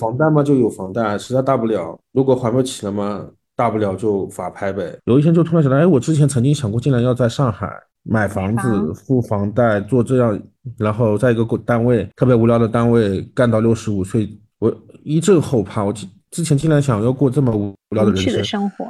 房贷嘛就有房贷，实在大不了，如果还不起了嘛，大不了就法拍呗。有一天就突然想到，哎，我之前曾经想过，竟然要在上海买房子、付房贷、做这样，然后在一个单位特别无聊的单位干到六十五岁，我一阵后怕。我之之前竟然想要过这么无聊的人生活。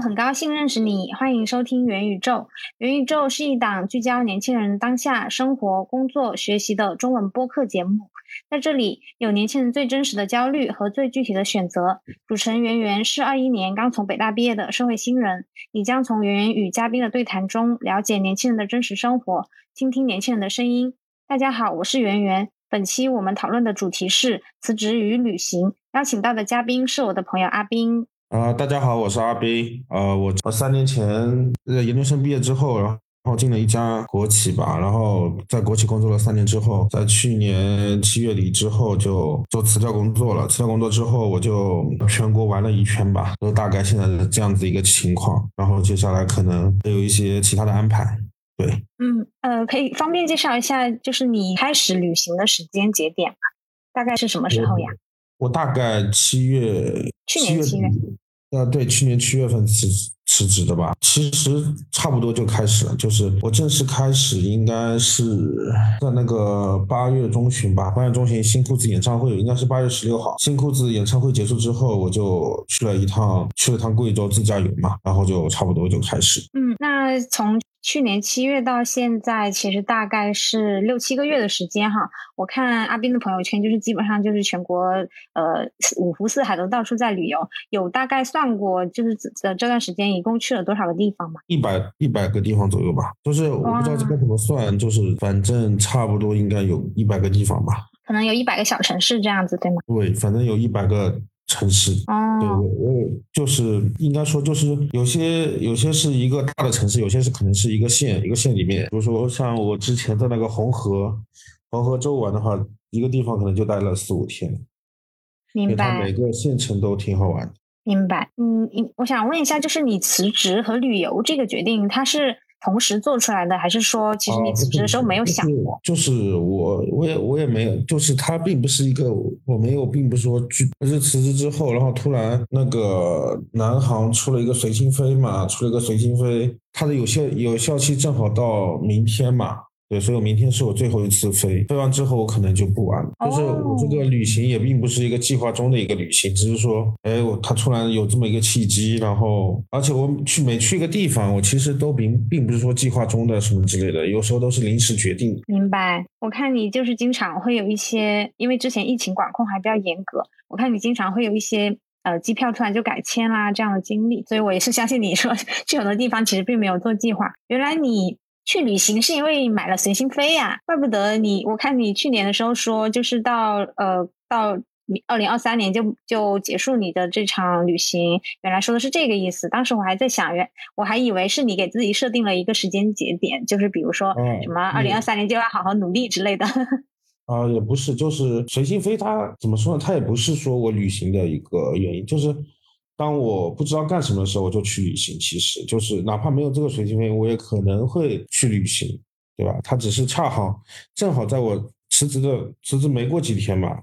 很高兴认识你，欢迎收听元宇宙。元宇宙是一档聚焦年轻人当下生活、工作、学习的中文播客节目。在这里，有年轻人最真实的焦虑和最具体的选择。主持人圆圆是二一年刚从北大毕业的社会新人，你将从圆圆与嘉宾的对谈中了解年轻人的真实生活，倾听年轻人的声音。大家好，我是圆圆。本期我们讨论的主题是辞职与旅行，邀请到的嘉宾是我的朋友阿斌。啊，大家好，我是阿斌。呃，我我三年前呃研究生毕业之后，然后进了一家国企吧，然后在国企工作了三年之后，在去年七月底之后就做辞掉工作了。辞掉工作之后，我就全国玩了一圈吧，就大概现在的这样子一个情况。然后接下来可能还有一些其他的安排。对，嗯呃，可以方便介绍一下，就是你开始旅行的时间节点吗？大概是什么时候呀？我大概七月，去年七月，呃，对，去年七月份辞辞职的吧。其实差不多就开始了，就是我正式开始应该是在那个八月中旬吧。八月中旬，新裤子演唱会应该是八月十六号。新裤子演唱会结束之后，我就去了一趟，去了趟贵州自驾游嘛，然后就差不多就开始。嗯，那从。去年七月到现在，其实大概是六七个月的时间哈。我看阿斌的朋友圈，就是基本上就是全国呃五湖四海都到处在旅游。有大概算过，就是这这段时间一共去了多少个地方吗？一百一百个地方左右吧。就是我不知道这个怎么算，就是反正差不多应该有一百个地方吧。可能有一百个小城市这样子，对吗？对，反正有一百个。城市，对，我就是应该说，就是有些有些是一个大的城市，有些是可能是一个县，一个县里面，比如说像我之前在那个红河，红河州玩的话，一个地方可能就待了四五天，明白。每个县城都挺好玩的，明白。嗯，我想问一下，就是你辞职和旅游这个决定，它是？同时做出来的，还是说其实你辞职的时候没有想过？就是我，我也我也没有，就是它并不是一个，我没有，并不是说，而是辞职之后，然后突然那个南航出了一个随心飞嘛，出了一个随心飞，它的有效有效期正好到明天嘛。对，所以我明天是我最后一次飞，飞完之后我可能就不玩了。就是我这个旅行也并不是一个计划中的一个旅行，只是说，哎，我他突然有这么一个契机，然后，而且我去每去一个地方，我其实都并并不是说计划中的什么之类的，有时候都是临时决定。明白。我看你就是经常会有一些，因为之前疫情管控还比较严格，我看你经常会有一些呃机票突然就改签啦这样的经历，所以我也是相信你说 去很多地方其实并没有做计划。原来你。去旅行是因为买了随心飞呀，怪不得你。我看你去年的时候说，就是到呃到你二零二三年就就结束你的这场旅行，原来说的是这个意思。当时我还在想，原我还以为是你给自己设定了一个时间节点，就是比如说什么二零二三年就要好好努力之类的。啊，也不是，就是随心飞，它怎么说呢？它也不是说我旅行的一个原因，就是。当我不知道干什么的时候，我就去旅行。其实就是哪怕没有这个随心飞，我也可能会去旅行，对吧？它只是恰好正好在我辞职的辞职没过几天嘛，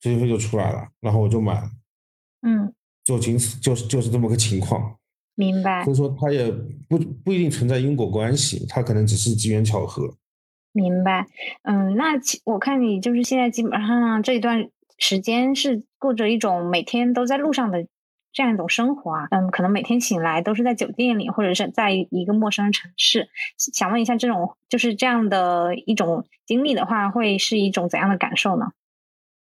随心飞就出来了，然后我就买了。嗯，就仅此就是就是这么个情况。明白。所以说它也不不一定存在因果关系，它可能只是机缘巧合。明白。嗯，那我看你就是现在基本上这一段时间是过着一种每天都在路上的。这样一种生活啊，嗯，可能每天醒来都是在酒店里，或者是在一个陌生的城市。想问一下，这种就是这样的一种经历的话，会是一种怎样的感受呢？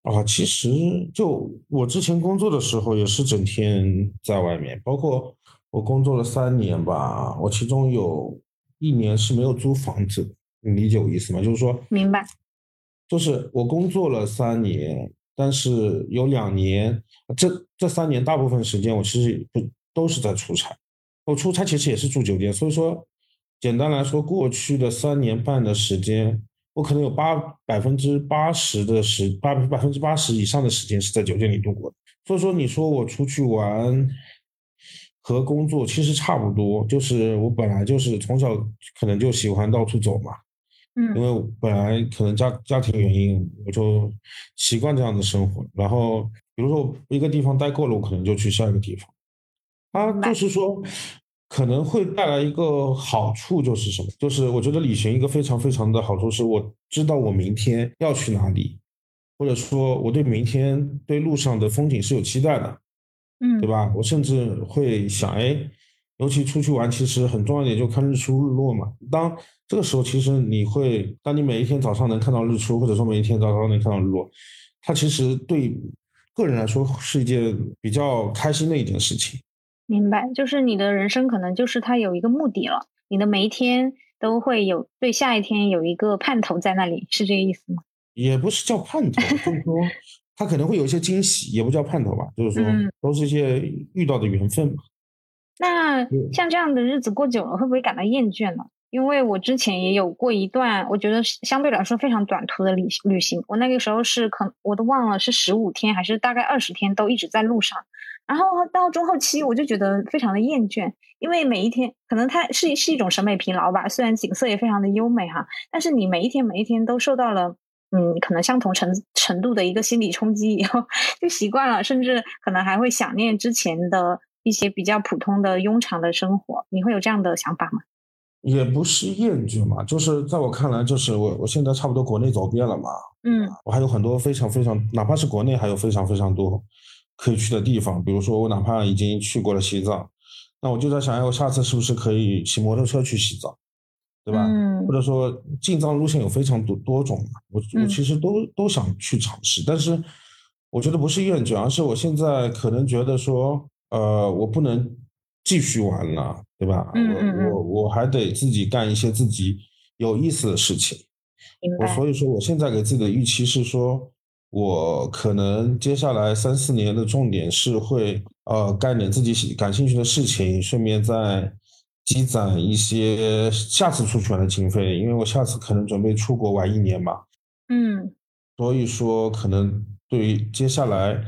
啊，其实就我之前工作的时候，也是整天在外面，包括我工作了三年吧，我其中有一年是没有租房子，你理解我意思吗？就是说，明白，就是我工作了三年。但是有两年，这这三年大部分时间我其实不都是在出差，我出差其实也是住酒店，所以说简单来说，过去的三年半的时间，我可能有八百分之八十的时八百分之八十以上的时间是在酒店里度过的。所以说，你说我出去玩和工作其实差不多，就是我本来就是从小可能就喜欢到处走嘛，嗯，因为本来可能家家庭原因，我就习惯这样的生活。然后，比如说一个地方待够了，我可能就去下一个地方。它就是说，可能会带来一个好处，就是什么？就是我觉得旅行一个非常非常的好处，是我知道我明天要去哪里，或者说我对明天对路上的风景是有期待的，嗯，对吧？我甚至会想，哎。尤其出去玩，其实很重要一点就看日出日落嘛。当这个时候，其实你会，当你每一天早上能看到日出，或者说每一天早上能看到日落，它其实对个人来说是一件比较开心的一件事情。明白，就是你的人生可能就是它有一个目的了，你的每一天都会有对下一天有一个盼头在那里，是这个意思吗？也不是叫盼头，就是说它可能会有一些惊喜，也不叫盼头吧，就是说都是一些遇到的缘分嘛。那像这样的日子过久了，会不会感到厌倦呢？因为我之前也有过一段，我觉得相对来说非常短途的旅旅行。我那个时候是可我都忘了是十五天还是大概二十天，都一直在路上。然后到中后期，我就觉得非常的厌倦，因为每一天可能它是是一种审美疲劳吧。虽然景色也非常的优美哈，但是你每一天每一天都受到了嗯可能相同程程度的一个心理冲击以后，就习惯了，甚至可能还会想念之前的。一些比较普通的庸常的生活，你会有这样的想法吗？也不是厌倦嘛，就是在我看来，就是我我现在差不多国内走遍了嘛，嗯，我还有很多非常非常，哪怕是国内还有非常非常多可以去的地方，比如说我哪怕已经去过了西藏，那我就在想，哎，我下次是不是可以骑摩托车去西藏，对吧？嗯，或者说进藏路线有非常多多种嘛，我我其实都都想去尝试，但是我觉得不是厌倦，而是我现在可能觉得说。呃，我不能继续玩了，对吧？我我我还得自己干一些自己有意思的事情。我所以说，我现在给自己的预期是说，我可能接下来三四年的重点是会呃干点自己感兴趣的事情，顺便再积攒一些下次出去玩的经费，因为我下次可能准备出国玩一年嘛。嗯，所以说可能对于接下来。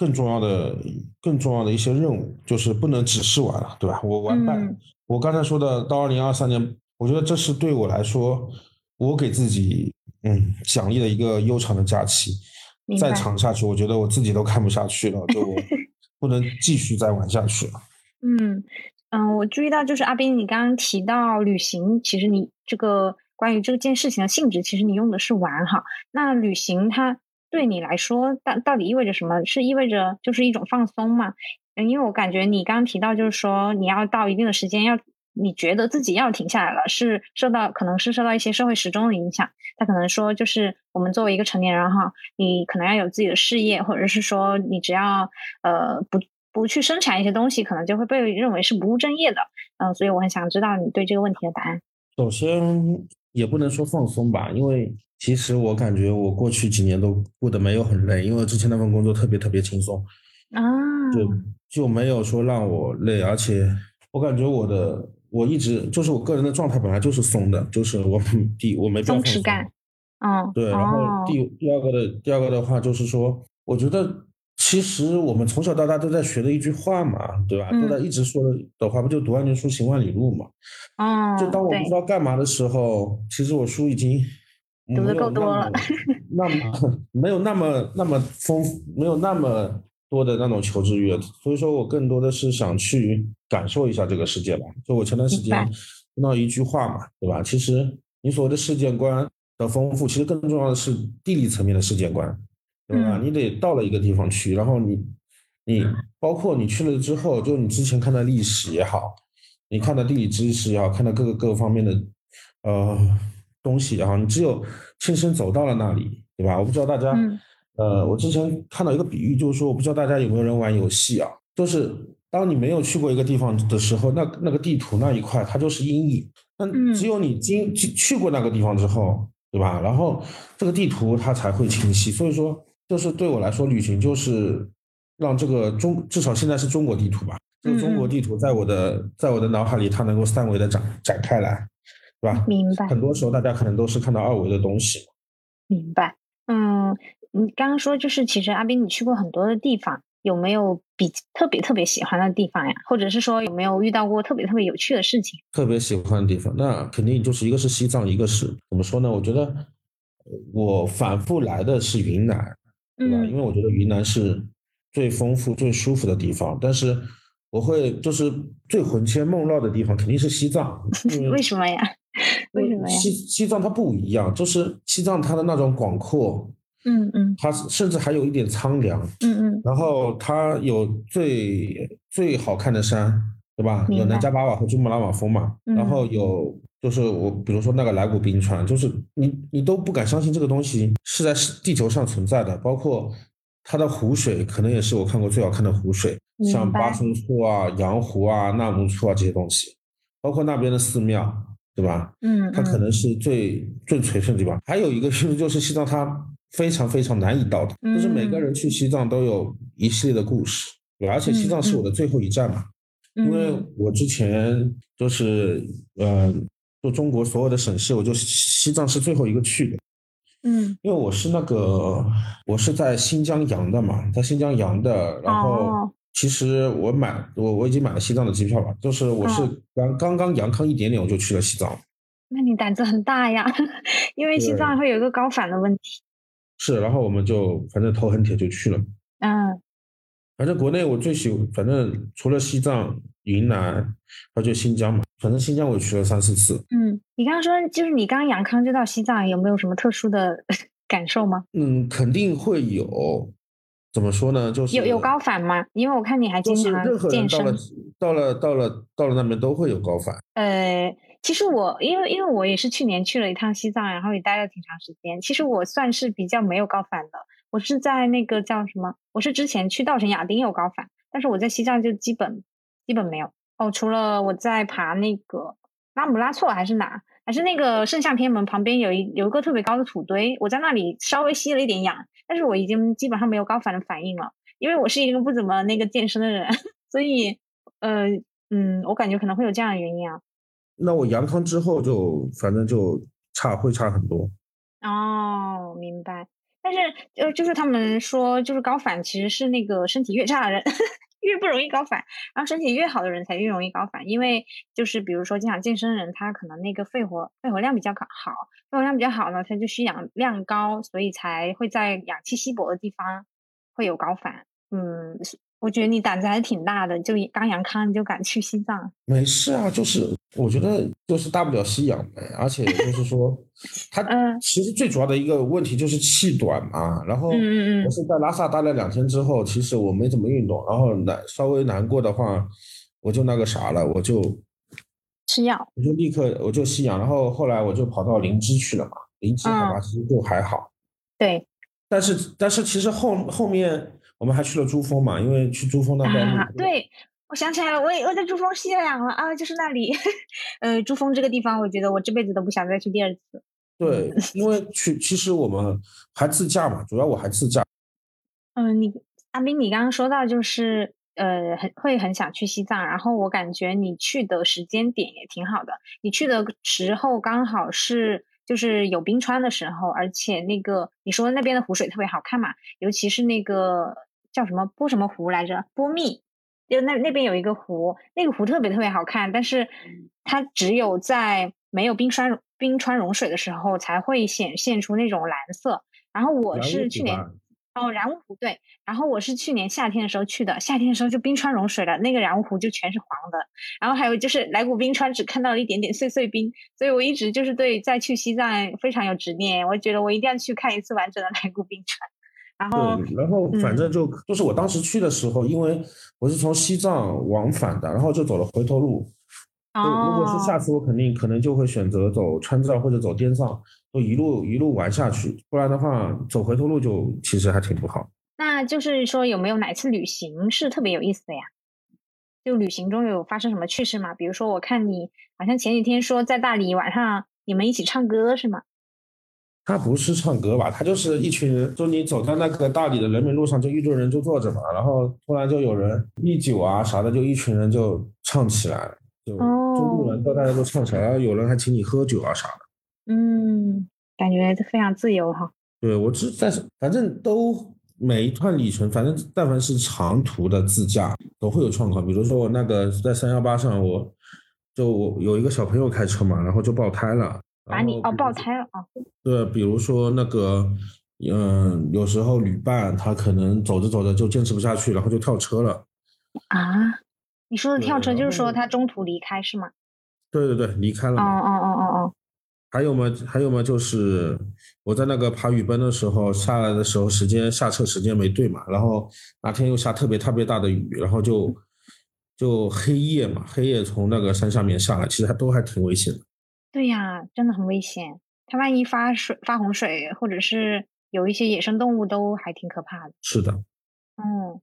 更重要的、更重要的一些任务，就是不能只是玩了，对吧？我玩半，我刚才说的到二零二三年，我觉得这是对我来说，我给自己嗯奖励的一个悠长的假期。再长下去，我觉得我自己都看不下去了，就 不能继续再玩下去了。嗯嗯，我注意到，就是阿斌，你刚刚提到旅行，其实你这个关于这件事情的性质，其实你用的是玩哈。那旅行它。对你来说，到到底意味着什么？是意味着就是一种放松嘛？嗯，因为我感觉你刚刚提到，就是说你要到一定的时间，要你觉得自己要停下来了，是受到可能是受到一些社会时钟的影响。他可能说，就是我们作为一个成年人哈，你可能要有自己的事业，或者是说你只要呃不不去生产一些东西，可能就会被认为是不务正业的。嗯，所以我很想知道你对这个问题的答案。首先，也不能说放松吧，因为。其实我感觉我过去几年都过得没有很累，因为之前那份工作特别特别轻松，啊，就就没有说让我累，而且我感觉我的我一直就是我个人的状态本来就是松的，就是我第我没松弛感，嗯，对，然后第第二个的第二个的话就是说，我觉得其实我们从小到大都在学的一句话嘛，对吧？都在一直说的的话，不就读万卷书行万里路嘛？哦，就当我不知道干嘛的时候，其实我书已经。读的够多了，那么 没有那么那么丰富，没有那么多的那种求知欲，所以说我更多的是想去感受一下这个世界吧。就我前段时间听到一句话嘛，对吧？其实你所谓的世界观的丰富，其实更重要的是地理层面的世界观，对吧？你得到了一个地方去，然后你你包括你去了之后，就你之前看的历史也好，你看的地理知识也好，看的各个各个方面的呃。东西啊，你只有亲身走到了那里，对吧？我不知道大家，呃，我之前看到一个比喻，就是说，我不知道大家有没有人玩游戏啊？就是当你没有去过一个地方的时候，那那个地图那一块它就是阴影。那只有你经去过那个地方之后，对吧？然后这个地图它才会清晰。所以说，就是对我来说，旅行就是让这个中至少现在是中国地图吧，这个中国地图在我的在我的脑海里，它能够三维的展展开来。是吧？明白。很多时候大家可能都是看到二维的东西。明白。嗯，你刚刚说就是，其实阿斌你去过很多的地方，有没有比特别特别喜欢的地方呀？或者是说有没有遇到过特别特别有趣的事情？特别喜欢的地方，那肯定就是一个是西藏，一个是怎么说呢？我觉得我反复来的是云南，对吧？因为我觉得云南是最丰富、最舒服的地方，但是我会就是最魂牵梦绕的地方肯定是西藏。为什么呀？为什么呀？西西藏它不一样，就是西藏它的那种广阔。嗯嗯，它甚至还有一点苍凉，嗯嗯，然后它有最最好看的山，对吧？有南迦巴瓦和珠穆朗玛峰嘛，然后有就是我比如说那个莱古冰川，就是你你都不敢相信这个东西是在地球上存在的，包括它的湖水可能也是我看过最好看的湖水，像巴松措啊、羊湖啊、纳木错啊这些东西，包括那边的寺庙，对吧？嗯，它可能是最最垂顺的地方。还有一个是就是西藏它。非常非常难以到达，就是每个人去西藏都有一系列的故事，对，而且西藏是我的最后一站嘛，因为我之前就是呃做中国所有的省市，我就西藏是最后一个去的，嗯，因为我是那个我是在新疆阳的嘛，在新疆阳的，然后其实我买我我已经买了西藏的机票了，就是我是刚刚刚阳康一点点我就去了西藏，那你胆子很大呀，因为西藏会有一个高反的问题。是，然后我们就反正头很铁就去了。嗯，反正国内我最喜，反正除了西藏、云南，那就新疆嘛。反正新疆我去了三四次。嗯，你刚刚说就是你刚阳康就到西藏，有没有什么特殊的 感受吗？嗯，肯定会有。怎么说呢？就是有有高反吗？因为我看你还经常健身。到了到了到了到了那边都会有高反。呃。其实我因为因为我也是去年去了一趟西藏，然后也待了挺长时间。其实我算是比较没有高反的。我是在那个叫什么？我是之前去稻城亚丁有高反，但是我在西藏就基本基本没有。哦，除了我在爬那个拉姆拉措还是哪，还是那个圣象天门旁边有一有一个特别高的土堆，我在那里稍微吸了一点氧，但是我已经基本上没有高反的反应了，因为我是一个不怎么那个健身的人，所以呃嗯，我感觉可能会有这样的原因啊。那我阳康之后就反正就差会差很多哦，明白。但是呃就是他们说，就是高反其实是那个身体越差的人 越不容易高反，然后身体越好的人才越容易高反。因为就是比如说经常健身的人，他可能那个肺活肺活量比较好，肺活量比较好呢，他就需氧量高，所以才会在氧气稀薄的地方会有高反。嗯。我觉得你胆子还是挺大的，就刚阳康你就敢去西藏？没事啊，就是我觉得就是大不了吸氧呗，而且就是说，他其实最主要的一个问题就是气短嘛。然后我是在拉萨待了两天之后，其实我没怎么运动，然后难稍微难过的话，我就那个啥了，我就吃药，我就立刻我就吸氧，然后后来我就跑到林芝去了嘛，林芝海拔，其实就还好。对，但是但是其实后后面。我们还去了珠峰嘛？因为去珠峰那边啊，对，我想起来了，我也我在珠峰吸了氧了啊，就是那里。呃，珠峰这个地方，我觉得我这辈子都不想再去第二次。对，因为去其实我们还自驾嘛，主要我还自驾。嗯，你阿斌，你刚刚说到就是呃，很会很想去西藏，然后我感觉你去的时间点也挺好的，你去的时候刚好是。就是有冰川的时候，而且那个你说那边的湖水特别好看嘛，尤其是那个叫什么波什么湖来着？波密，就那那边有一个湖，那个湖特别特别好看，但是它只有在没有冰川冰川融水的时候才会显现出那种蓝色。然后我是去年。哦，然乌湖对，然后我是去年夏天的时候去的，夏天的时候就冰川融水了，那个然乌湖就全是黄的。然后还有就是来古冰川只看到了一点点碎碎冰，所以我一直就是对再去西藏非常有执念，我觉得我一定要去看一次完整的来古冰川。然后，然后反正就就是我当时去的时候，因为我是从西藏往返的，然后就走了回头路。哦，如果是下次我肯定可能就会选择走川藏或者走滇藏。就一路一路玩下去，不然的话走回头路就其实还挺不好。那就是说有没有哪次旅行是特别有意思的呀？就旅行中有发生什么趣事吗？比如说我看你好像前几天说在大理晚上你们一起唱歌是吗？他不是唱歌吧？他就是一群人，就你走在那个大理的人民路上，就一堆人就坐着嘛，然后突然就有人一酒啊啥的，就一群人就唱起来，就就路人都大家都唱起来，然后有人还请你喝酒啊啥的。嗯，感觉非常自由哈。对我只但是反正都每一段里程，反正但凡是长途的自驾都会有状况。比如说我那个在三幺八上，我就我有一个小朋友开车嘛，然后就爆胎了。把你哦爆胎了啊？对，比如说那个，嗯，有时候旅伴他可能走着走着就坚持不下去，然后就跳车了。啊？你说的跳车就是说他中途离开是吗？对对对，离开了。哦哦哦哦哦。还有吗？还有吗？就是我在那个爬雨崩的时候下来的时候，时间下车时间没对嘛，然后那天又下特别特别大的雨，然后就就黑夜嘛，黑夜从那个山下面下来，其实还都还挺危险的。对呀，真的很危险。它万一发水、发洪水，或者是有一些野生动物，都还挺可怕的。是的。嗯，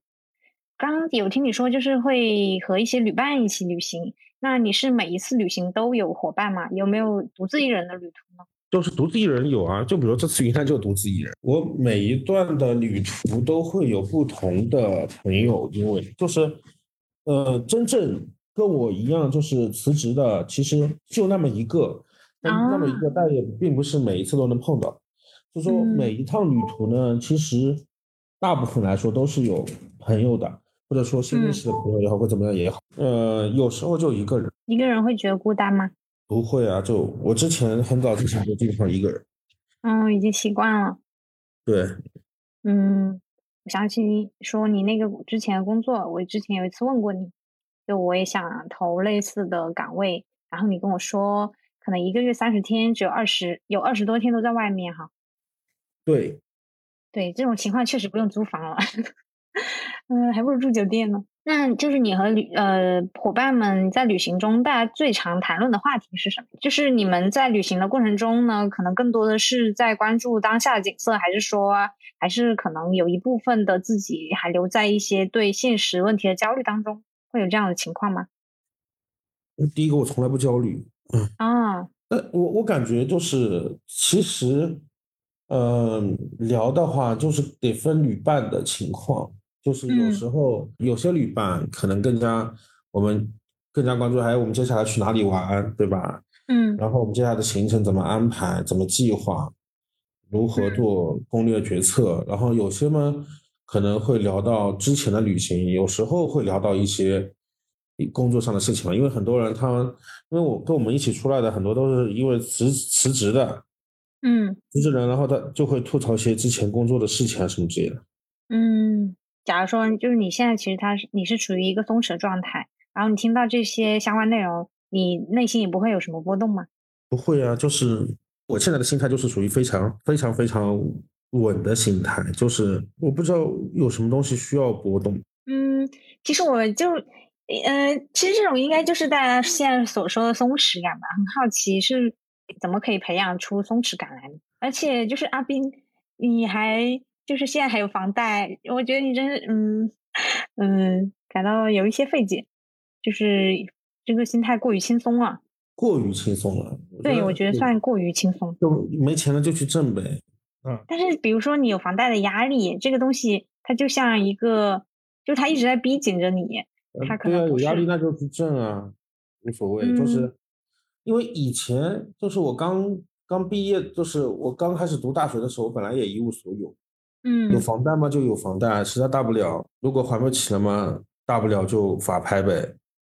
刚刚有听你说，就是会和一些旅伴一起旅行。那你是每一次旅行都有伙伴吗？有没有独自一人的旅途呢？就是独自一人有啊，就比如这次云南就独自一人。我每一段的旅途都会有不同的朋友，因为就是呃，真正跟我一样就是辞职的，其实就那么一个，但那么一个，但也并不是每一次都能碰到。就说每一趟旅途呢，其实大部分来说都是有朋友的。或者说新认识的朋友也好，或怎么样也好，呃，有时候就一个人，一个人会觉得孤单吗？不会啊，就我之前很早之前就经常一个人，嗯，已经习惯了。对，嗯，我想起你说你那个之前的工作，我之前有一次问过你，就我也想投类似的岗位，然后你跟我说，可能一个月三十天，只有二十有二十多天都在外面哈。对，对，这种情况确实不用租房了。嗯，还不如住酒店呢。那就是你和旅呃伙伴们在旅行中，大家最常谈论的话题是什么？就是你们在旅行的过程中呢，可能更多的是在关注当下的景色，还是说，还是可能有一部分的自己还留在一些对现实问题的焦虑当中，会有这样的情况吗？第一个，我从来不焦虑。嗯啊，那，我我感觉就是，其实，嗯，聊的话就是得分旅伴的情况。就是有时候有些旅伴可能更加我们更加关注，还有我们接下来去哪里玩，对吧？嗯，然后我们接下来的行程怎么安排，怎么计划，如何做攻略决策。然后有些嘛可能会聊到之前的旅行，有时候会聊到一些工作上的事情嘛。因为很多人他因为我跟我们一起出来的很多都是因为辞辞职的，嗯，辞职人，然后他就会吐槽一些之前工作的事情啊什么之类的，嗯。假如说，就是你现在其实他是你是处于一个松弛的状态，然后你听到这些相关内容，你内心也不会有什么波动吗？不会啊，就是我现在的心态就是属于非常非常非常稳的心态，就是我不知道有什么东西需要波动。嗯，其实我就，呃，其实这种应该就是大家现在所说的松弛感吧。很好奇是怎么可以培养出松弛感来，而且就是阿斌，你还。就是现在还有房贷，我觉得你真是，嗯嗯，感到有一些费解，就是这个心态过于轻松了，过于轻松了。对，我觉得算过于轻松。就没钱了就去挣呗，嗯。但是比如说你有房贷的压力，这个东西它就像一个，就是它一直在逼紧着你，它可能有压力那就去挣啊，无所谓。就是因为以前就是我刚刚毕业，就是我刚开始读大学的时候，我本来也一无所有。嗯，有房贷嘛？就有房贷，实在大不了，如果还不起了嘛，大不了就法拍呗。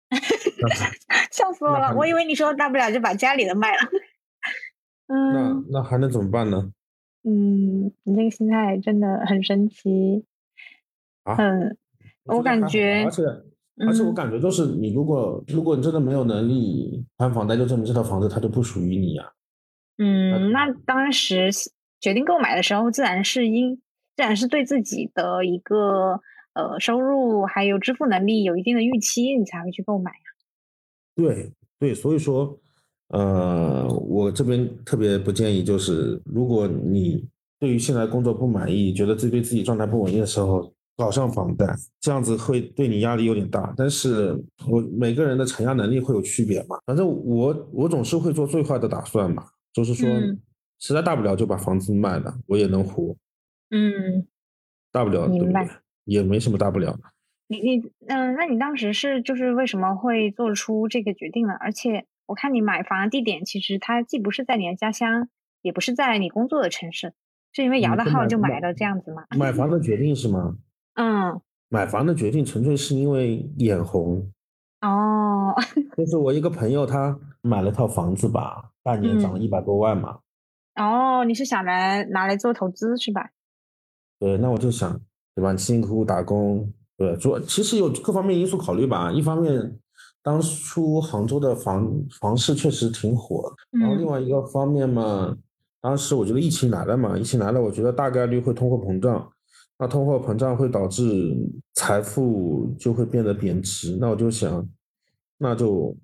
笑死我了！我以为你说大不了就把家里的卖了。嗯，那那还能怎么办呢？嗯，你这个心态真的很神奇。啊，嗯，我感觉，而且而且我感觉就是，你如果如果你真的没有能力还房贷，就证明这套房子它就不属于你呀。嗯，那当时决定购买的时候，自然是因。自然是对自己的一个呃收入还有支付能力有一定的预期，你才会去购买呀。对对，所以说，呃，我这边特别不建议，就是如果你对于现在工作不满意，觉得自己对自己状态不稳定的时候，搞上房贷，这样子会对你压力有点大。但是我每个人的承压能力会有区别嘛，反正我我总是会做最坏的打算嘛，就是说实在大不了就把房子卖了，我也能活。嗯，大不了，明白，也没什么大不了的。你你嗯，那你当时是就是为什么会做出这个决定呢？而且我看你买房的地点，其实它既不是在你的家乡，也不是在你工作的城市。是因为摇的号就买了这样子吗？买房的决定是吗？嗯，买房的决定纯粹是因为眼红。哦，就是我一个朋友，他买了套房子吧，半年涨了一百多万嘛。哦，你是想来拿来做投资是吧？对，那我就想，对吧？辛辛苦苦打工，对，主其实有各方面因素考虑吧。一方面，当初杭州的房房市确实挺火，然后另外一个方面嘛，当时我觉得疫情来了嘛，疫情来了，我觉得大概率会通货膨胀，那通货膨胀会导致财富就会变得贬值，那我就想，那就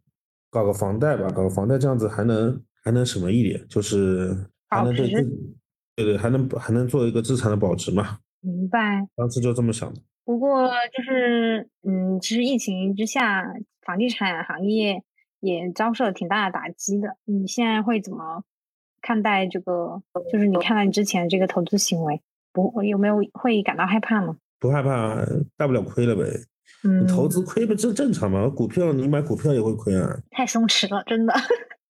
搞个房贷吧，搞个房贷这样子还能还能什么一点，就是。还能对自己，对对，还能还能做一个资产的保值嘛？明白。当时就这么想的。不过就是，嗯，其实疫情之下，房地产行业也遭受了挺大的打击的。你现在会怎么看待这个？就是你看到你之前这个投资行为，不有没有会感到害怕吗？不害怕，大不了亏了呗。嗯，投资亏不这正常吗？股票你买股票也会亏啊。太松弛了，真的。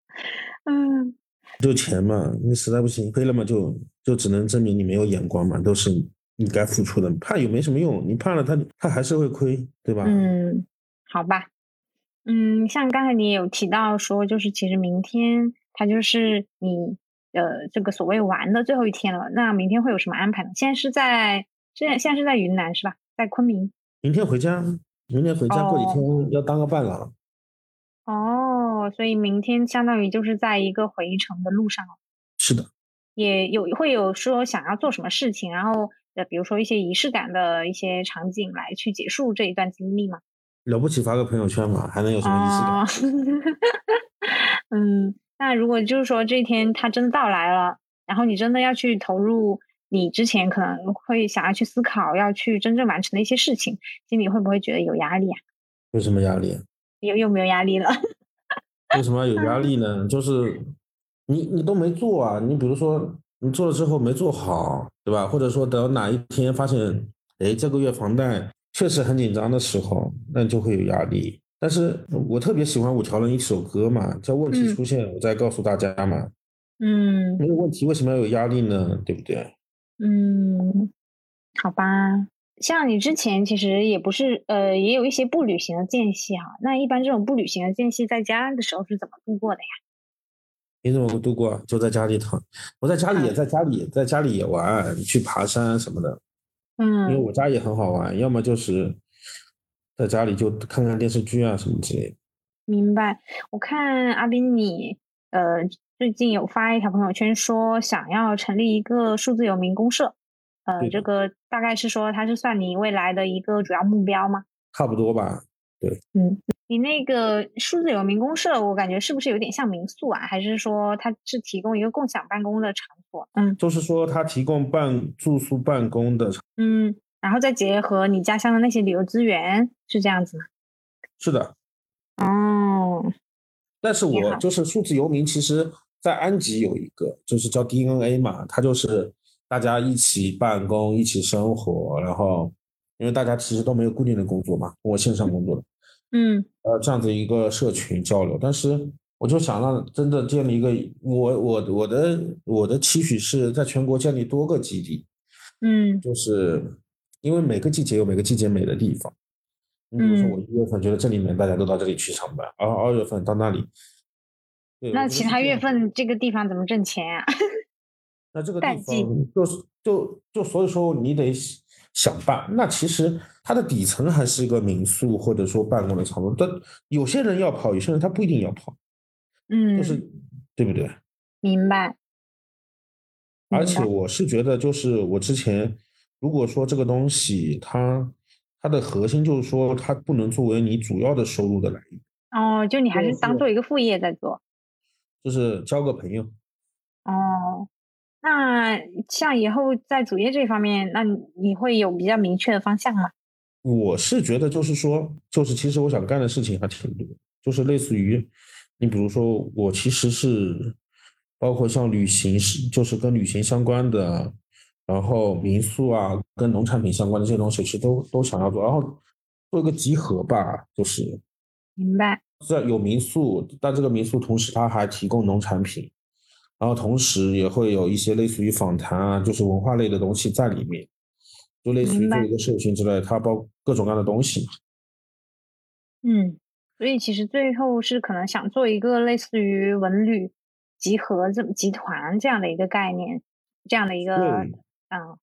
嗯。就钱嘛，你实在不行亏了嘛，就就只能证明你没有眼光嘛，都是你该付出的，怕也没什么用，你怕了他他还是会亏，对吧？嗯，好吧，嗯，像刚才你也有提到说，就是其实明天它就是你呃这个所谓玩的最后一天了，那明天会有什么安排呢？现在是在现在现在是在云南是吧？在昆明？明天回家，明天回家过几天要当个伴郎。哦，所以明天相当于就是在一个回程的路上是的，也有会有说想要做什么事情，然后呃，比如说一些仪式感的一些场景来去结束这一段经历吗？了不起，发个朋友圈嘛，还能有什么仪式感？嗯，那如果就是说这一天它真的到来了，然后你真的要去投入你之前可能会想要去思考要去真正完成的一些事情，心里会不会觉得有压力啊？有什么压力？有有没有压力了？为什么要有压力呢？就是你你都没做啊，你比如说你做了之后没做好，对吧？或者说等哪一天发现，哎，这个月房贷确实很紧张的时候，那就会有压力。但是我特别喜欢五条人一首歌嘛，叫问题出现，我再告诉大家嘛。嗯。没有问题，为什么要有压力呢？对不对？嗯，好吧。像你之前其实也不是，呃，也有一些不旅行的间隙哈。那一般这种不旅行的间隙，在家的时候是怎么度过的呀？你怎么度过？就在家里躺。我在家里也在家里，在家里也玩，去爬山什么的。嗯。因为我家也很好玩，要么就是在家里就看看电视剧啊什么之类的。明白。我看阿斌你，呃，最近有发一条朋友圈说想要成立一个数字游民公社。呃，这个大概是说，它是算你未来的一个主要目标吗？差不多吧，对。嗯，你那个数字游民公社，我感觉是不是有点像民宿啊？还是说它是提供一个共享办公的场所？嗯，就是说它提供办住宿办公的。嗯，然后再结合你家乡的那些旅游资源，是这样子吗？是的。哦。但是我就是数字游民，其实在安吉有一个，就是叫 DNA 嘛，它就是。大家一起办公，一起生活，然后，因为大家其实都没有固定的工作嘛，我线上工作的，嗯，呃，这样子一个社群交流。但是，我就想让真的建立一个，我我我的我的期许是在全国建立多个基地，嗯，就是因为每个季节有每个季节美的地方。你比如说，我一月份觉得这里面大家都到这里去上班，而二月份到那里，那其他月份这个地方怎么挣钱啊？那这个地方就是就就所以说你得想办。那其实它的底层还是一个民宿或者说办公的场所。但有些人要跑，有些人他不一定要跑。嗯，就是对不对？明白。而且我是觉得，就是我之前如果说这个东西它它的核心就是说它不能作为你主要的收入的来源。哦，就你还是当做一个副业在做。就是交个朋友。哦。那像以后在主业这方面，那你会有比较明确的方向吗？我是觉得，就是说，就是其实我想干的事情还挺多，就是类似于，你比如说，我其实是包括像旅行是，就是跟旅行相关的，然后民宿啊，跟农产品相关的这些东西，其实都都想要做，然后做一个集合吧，就是明白。在有民宿，但这个民宿同时它还提供农产品。然后同时也会有一些类似于访谈啊，就是文化类的东西在里面，就类似于做一个社群之类，它包各种各样的东西。嗯，所以其实最后是可能想做一个类似于文旅集合这么集团这样的一个概念，这样的一个嗯，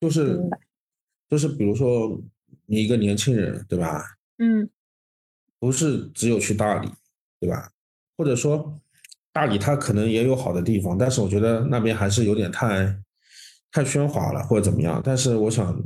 就是就是比如说你一个年轻人对吧？嗯，不是只有去大理对吧？或者说。大理它可能也有好的地方，但是我觉得那边还是有点太太喧哗了，或者怎么样。但是我想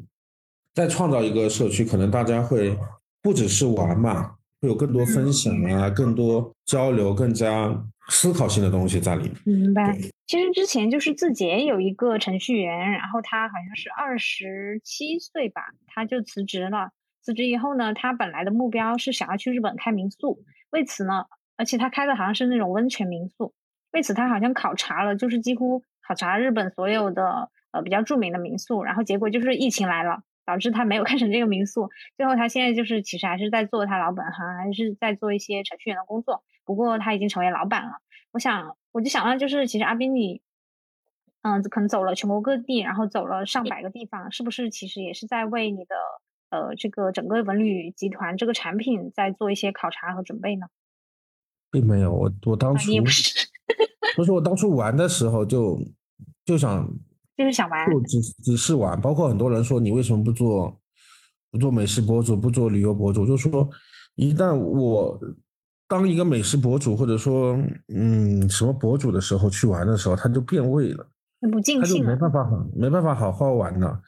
再创造一个社区，可能大家会不只是玩嘛，会有更多分享啊，更多交流，更加思考性的东西在里面。明白。其实之前就是字节有一个程序员，然后他好像是二十七岁吧，他就辞职了。辞职以后呢，他本来的目标是想要去日本开民宿，为此呢。而且他开的好像是那种温泉民宿，为此他好像考察了，就是几乎考察日本所有的呃比较著名的民宿，然后结果就是疫情来了，导致他没有开成这个民宿。最后他现在就是其实还是在做他老本行，还是在做一些程序员的工作。不过他已经成为老板了。我想我就想到就是其实阿斌你，嗯，可能走了全国各地，然后走了上百个地方，是不是其实也是在为你的呃这个整个文旅集团这个产品在做一些考察和准备呢？并没有，我我当初 不是我当初玩的时候就就想就是想玩，就只只是玩。包括很多人说你为什么不做不做美食博主，不做旅游博主？就说一旦我当一个美食博主或者说嗯什么博主的时候去玩的时候，他就变味了，不尽兴了，没办法好没办法好好玩了。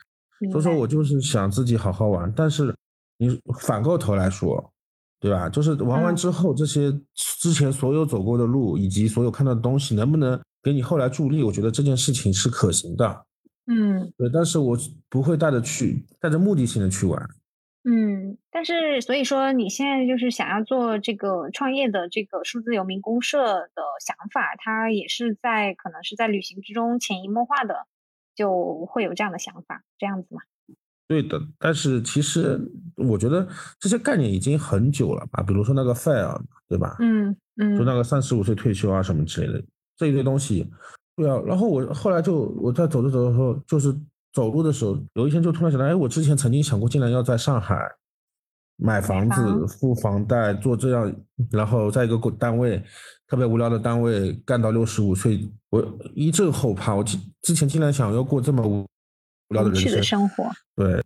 所以说我就是想自己好好玩，但是你反过头来说。对吧？就是玩完之后，这些之前所有走过的路，以及所有看到的东西，能不能给你后来助力？我觉得这件事情是可行的。嗯，对，但是我不会带着去，带着目的性的去玩。嗯，但是所以说，你现在就是想要做这个创业的这个数字游民公社的想法，它也是在可能是在旅行之中潜移默化的就会有这样的想法，这样子吗？对的，但是其实我觉得这些概念已经很久了吧，比如说那个 fire，对吧？嗯嗯，就那个三十五岁退休啊什么之类的这一堆东西，对啊。然后我后来就我在走着走着时候，就是走路的时候，有一天就突然想到，哎，我之前曾经想过，竟然要在上海买房子、付房贷、做这样，然后在一个单位特别无聊的单位干到六十五岁，我一阵后怕。我之之前竟然想要过这么无。无聊的人生活，对，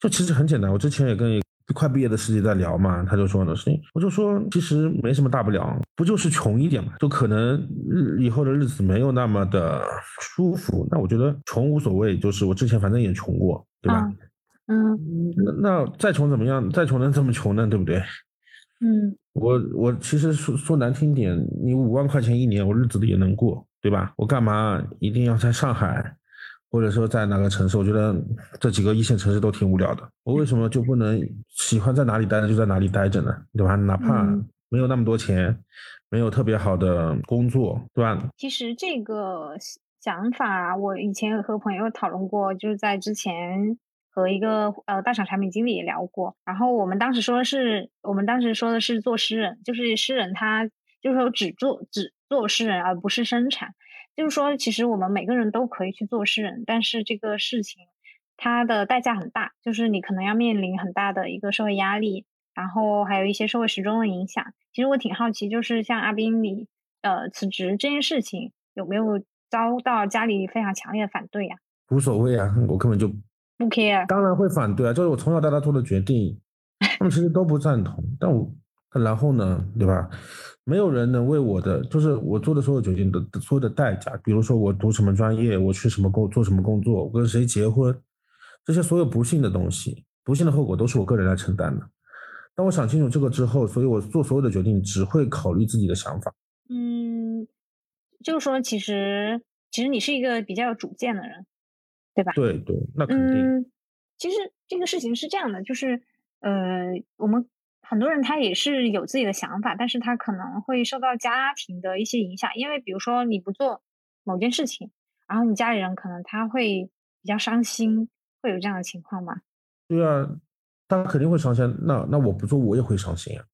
就其实很简单。我之前也跟快毕业的师姐在聊嘛，他就说呢，是，我就说其实没什么大不了，不就是穷一点嘛，就可能日以后的日子没有那么的舒服。那我觉得穷无所谓，就是我之前反正也穷过，对吧？嗯，那那再穷怎么样？再穷能这么穷呢？对不对？嗯，我我其实说说难听点，你五万块钱一年，我日子也能过，对吧？我干嘛一定要在上海？或者说在哪个城市，我觉得这几个一线城市都挺无聊的。我为什么就不能喜欢在哪里待着就在哪里待着呢？对吧？哪怕没有那么多钱，没有特别好的工作，对吧？其实这个想法，我以前和朋友讨论过，就是在之前和一个呃大厂产品经理也聊过。然后我们当时说的是，我们当时说的是做诗人，就是诗人他就是说只做只做诗人，而不是生产。就是说，其实我们每个人都可以去做诗人，但是这个事情它的代价很大，就是你可能要面临很大的一个社会压力，然后还有一些社会时钟的影响。其实我挺好奇，就是像阿斌你呃辞职这件事情，有没有遭到家里非常强烈的反对呀？无所谓啊，我根本就不 care。当然会反对啊，就是我从小到大做的决定，他们其实都不赞同，但我然后呢，对吧？没有人能为我的，就是我做的所有决定的所有的代价，比如说我读什么专业，我去什么工做什么工作，我跟谁结婚，这些所有不幸的东西，不幸的后果都是我个人来承担的。当我想清楚这个之后，所以我做所有的决定只会考虑自己的想法。嗯，就是说，其实其实你是一个比较有主见的人，对吧？对对，那肯定。嗯，其实这个事情是这样的，就是呃，我们。很多人他也是有自己的想法，但是他可能会受到家庭的一些影响，因为比如说你不做某件事情，然后你家里人可能他会比较伤心，会有这样的情况吗？对啊，他肯定会伤心。那那我不做，我也会伤心啊。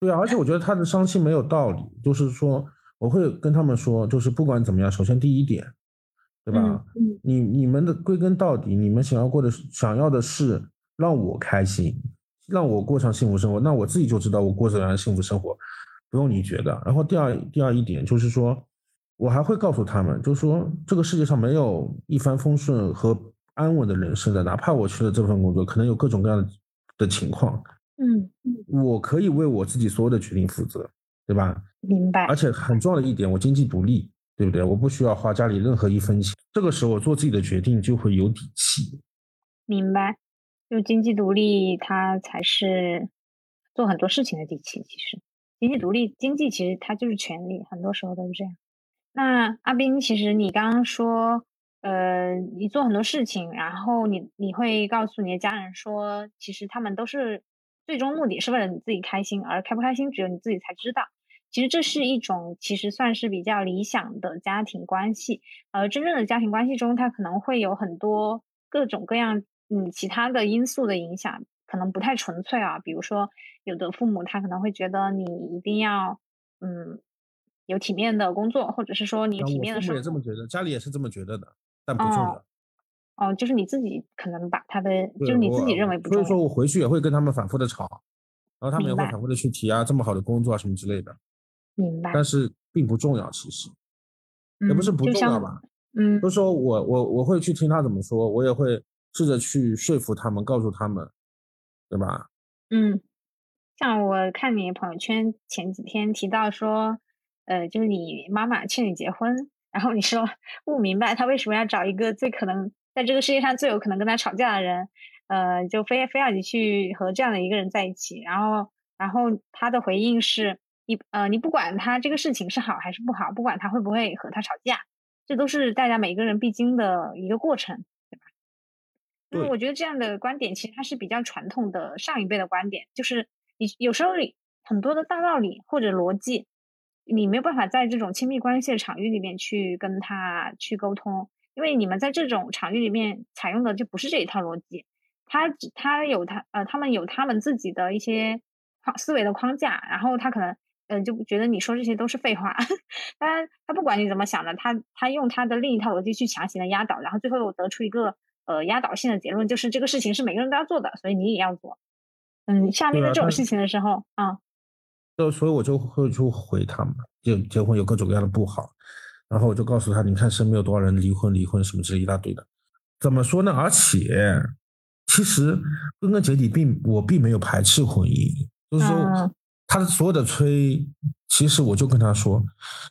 对啊，而且我觉得他的伤心没有道理，就是说我会跟他们说，就是不管怎么样，首先第一点，对吧？嗯你你们的归根到底，你们想要过的是想要的是让我开心，让我过上幸福生活，那我自己就知道我过怎样的幸福生活，不用你觉得。然后第二第二一点就是说，我还会告诉他们，就是说这个世界上没有一帆风顺和安稳的人生的，哪怕我去了这份工作，可能有各种各样的的情况，嗯，我可以为我自己所有的决定负责，对吧？明白而。且很重要的一点，我经济独立，对不对？我不需要花家里任何一分钱，这个时候我做自己的决定就会有底气。明白，就经济独立，它才是做很多事情的底气。其实，经济独立，经济其实它就是权利，很多时候都是这样。那阿斌，其实你刚刚说，呃，你做很多事情，然后你你会告诉你的家人说，其实他们都是最终目的是为了你自己开心，而开不开心只有你自己才知道。其实这是一种其实算是比较理想的家庭关系，而真正的家庭关系中，它可能会有很多各种各样嗯其他的因素的影响，可能不太纯粹啊。比如说，有的父母他可能会觉得你一定要嗯有体面的工作，或者是说你体面的生活也这么觉得，家里也是这么觉得的，但不重要。哦，就是你自己可能把他的就是你自己认为不重要。所以说我回去也会跟他们反复的吵，然后他们也会反复的去提啊，这么好的工作啊什么之类的，明白，但是并不重要，其实也不是不重要吧。嗯就是说我我我会去听他怎么说，我也会试着去说服他们，告诉他们，对吧？嗯，像我看你朋友圈前几天提到说，呃，就是你妈妈劝你结婚，然后你说不明白她为什么要找一个最可能在这个世界上最有可能跟她吵架的人，呃，就非非要你去和这样的一个人在一起，然后然后他的回应是你呃你不管他这个事情是好还是不好，不管他会不会和他吵架，这都是大家每个人必经的一个过程，那对。我觉得这样的观点其实它是比较传统的上一辈的观点，就是你有时候你很多的大道理或者逻辑，你没有办法在这种亲密关系的场域里面去跟他去沟通，因为你们在这种场域里面采用的就不是这一套逻辑，他只他有他呃他们有他们自己的一些框思维的框架，然后他可能嗯就觉得你说这些都是废话，当然他不管你怎么想的，他他用他的另一套逻辑去强行的压倒，然后最后又得出一个呃压倒性的结论，就是这个事情是每个人都要做的，所以你也要做。嗯，下面对啊但对这种事情的时候，啊、就所以我就会就回他们，就结婚有各种各样的不好，然后我就告诉他，你看身边有多少人离婚、离婚什么之类一大堆的，怎么说呢？而且其实归根结底并我并没有排斥婚姻，就是说嗯他的所有的催，其实我就跟他说，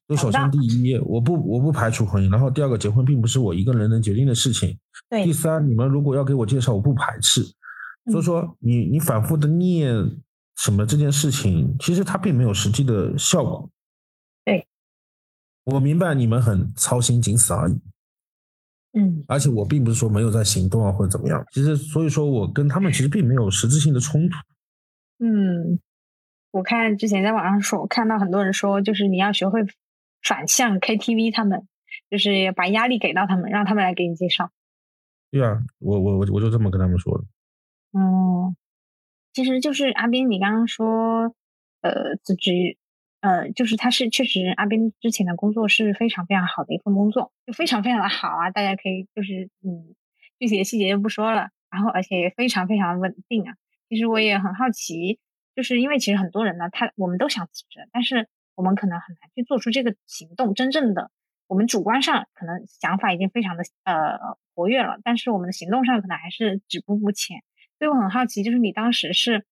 就首先第一，我不我不排除婚姻，然后第二个结婚并不是我一个人能决定的事情，对第三，你们如果要给我介绍，我不排斥。所以嗯说，你你反复的念什么这件事情，其实它并没有实际的效果。对，我明白你们很操心，仅此而已。嗯而且我并不是说没有在行动啊，或者怎么样。其实，所以说我跟他们其实并没有实质性的冲突。嗯，我看之前在网上说，我看到很多人说，就是你要学会反向 KTV 他们，就是把压力给到他们，让他们来给你介绍。对啊，我我我我就这么跟他们说的。嗯，其实就是阿斌，你刚刚说，呃，辞职，呃，就是他是确实阿斌之前的工作是非常非常好的一份工作，就非常非常的好啊，大家可以就是嗯，具体的细节就不说了，然后而且也非常非常稳定啊。其实我也很好奇，就是因为其实很多人呢，他我们都想辞职，但是我们可能很难去做出这个行动，真正的我们主观上可能想法已经非常的呃活跃了，但是我们的行动上可能还是止步不前。所以我很好奇，就是你当时是，